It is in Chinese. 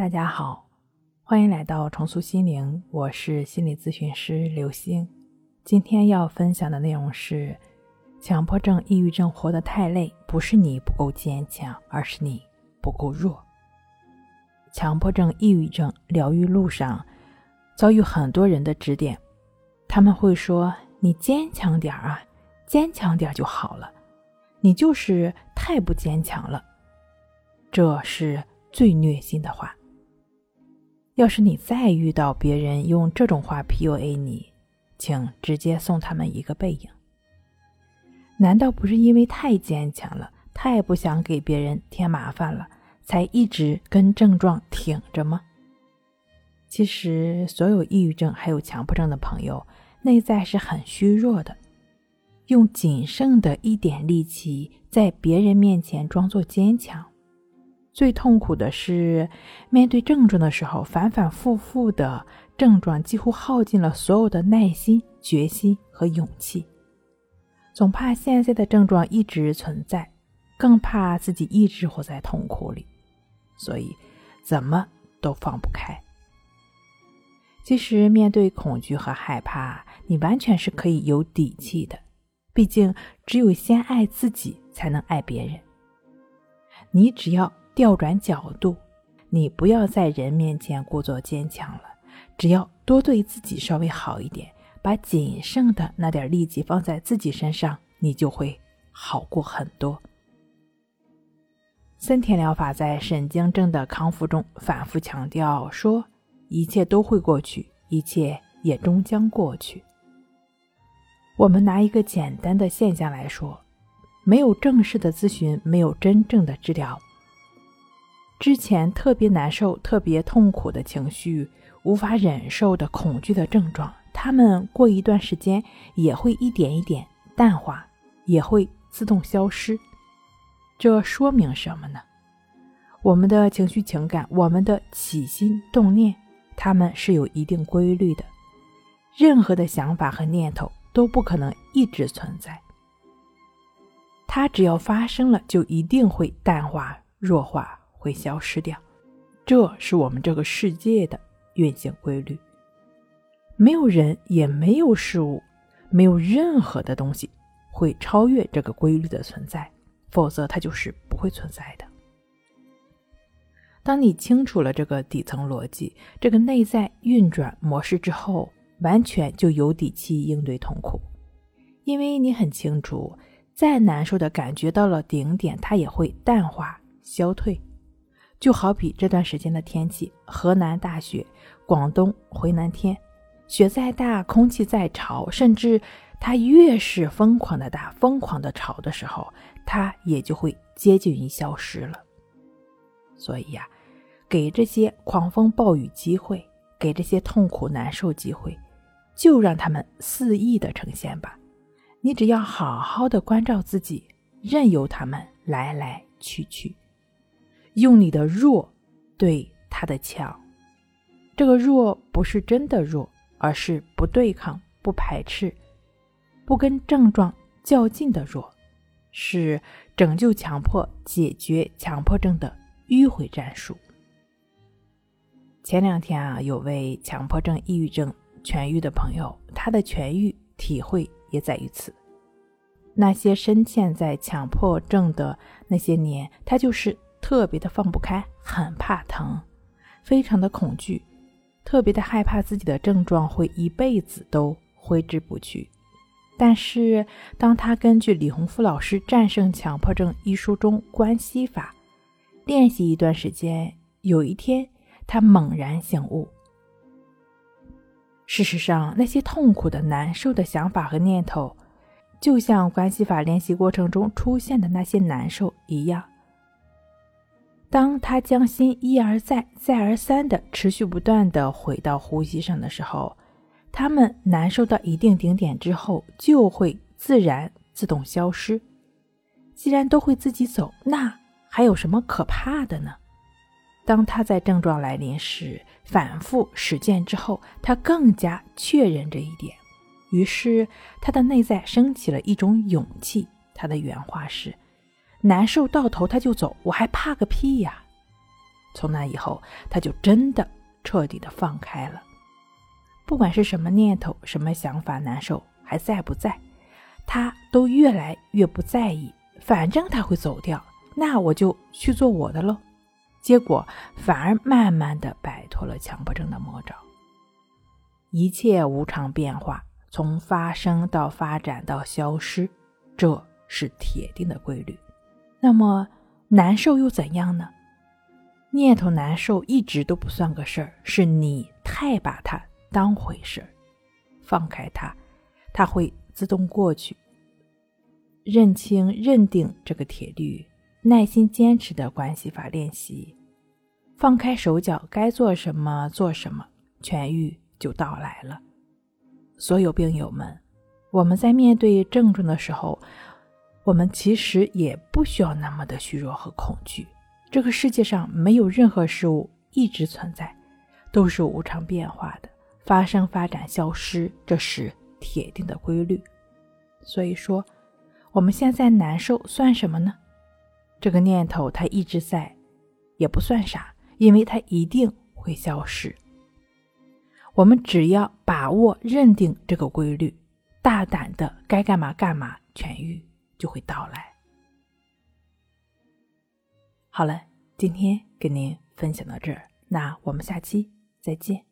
大家好，欢迎来到重塑心灵，我是心理咨询师刘星。今天要分享的内容是：强迫症、抑郁症活得太累，不是你不够坚强，而是你不够弱。强迫症、抑郁症疗愈路上遭遇很多人的指点，他们会说：“你坚强点啊，坚强点就好了。”你就是太不坚强了，这是最虐心的话。要是你再遇到别人用这种话 PUA 你，请直接送他们一个背影。难道不是因为太坚强了，太不想给别人添麻烦了，才一直跟症状挺着吗？其实，所有抑郁症还有强迫症的朋友，内在是很虚弱的。用仅剩的一点力气，在别人面前装作坚强。最痛苦的是，面对症状的时候，反反复复的症状几乎耗尽了所有的耐心、决心和勇气。总怕现在的症状一直存在，更怕自己一直活在痛苦里，所以怎么都放不开。其实，面对恐惧和害怕，你完全是可以有底气的。毕竟，只有先爱自己，才能爱别人。你只要调转角度，你不要在人面前故作坚强了，只要多对自己稍微好一点，把仅剩的那点力气放在自己身上，你就会好过很多。森田疗法在神经症的康复中反复强调说：“一切都会过去，一切也终将过去。”我们拿一个简单的现象来说，没有正式的咨询，没有真正的治疗。之前特别难受、特别痛苦的情绪，无法忍受的恐惧的症状，他们过一段时间也会一点一点淡化，也会自动消失。这说明什么呢？我们的情绪、情感，我们的起心动念，它们是有一定规律的。任何的想法和念头。都不可能一直存在，它只要发生了，就一定会淡化、弱化，会消失掉。这是我们这个世界的运行规律。没有人，也没有事物，没有任何的东西会超越这个规律的存在，否则它就是不会存在的。当你清楚了这个底层逻辑、这个内在运转模式之后，完全就有底气应对痛苦，因为你很清楚，再难受的感觉到了顶点，它也会淡化消退。就好比这段时间的天气，河南大雪，广东回南天，雪再大，空气再潮，甚至它越是疯狂的大、疯狂的潮的时候，它也就会接近于消失了。所以呀，给这些狂风暴雨机会，给这些痛苦难受机会。就让他们肆意的呈现吧，你只要好好的关照自己，任由他们来来去去，用你的弱对他的强。这个弱不是真的弱，而是不对抗、不排斥、不跟症状较劲的弱，是拯救强迫、解决强迫症的迂回战术。前两天啊，有位强迫症、抑郁症。痊愈的朋友，他的痊愈体会也在于此。那些深陷在强迫症的那些年，他就是特别的放不开，很怕疼，非常的恐惧，特别的害怕自己的症状会一辈子都挥之不去。但是，当他根据李洪福老师《战胜强迫症》一书中关系法练习一段时间，有一天，他猛然醒悟。事实上，那些痛苦的、难受的想法和念头，就像关系法练习过程中出现的那些难受一样。当他将心一而再、再而三的持续不断的回到呼吸上的时候，他们难受到一定顶点之后，就会自然自动消失。既然都会自己走，那还有什么可怕的呢？当他在症状来临时反复实践之后，他更加确认这一点。于是他的内在升起了一种勇气。他的原话是：“难受到头他就走，我还怕个屁呀！”从那以后，他就真的彻底的放开了。不管是什么念头、什么想法，难受还在不在，他都越来越不在意。反正他会走掉，那我就去做我的喽。结果反而慢慢的摆脱了强迫症的魔爪。一切无常变化，从发生到发展到消失，这是铁定的规律。那么难受又怎样呢？念头难受一直都不算个事儿，是你太把它当回事儿。放开它，它会自动过去。认清、认定这个铁律，耐心坚持的关系法练习，放开手脚，该做什么做什么，痊愈就到来了。所有病友们，我们在面对症状的时候，我们其实也不需要那么的虚弱和恐惧。这个世界上没有任何事物一直存在，都是无常变化的，发生、发展、消失，这是铁定的规律。所以说。我们现在难受算什么呢？这个念头它一直在，也不算啥，因为它一定会消失。我们只要把握认定这个规律，大胆的该干嘛干嘛，痊愈就会到来。好了，今天跟您分享到这儿，那我们下期再见。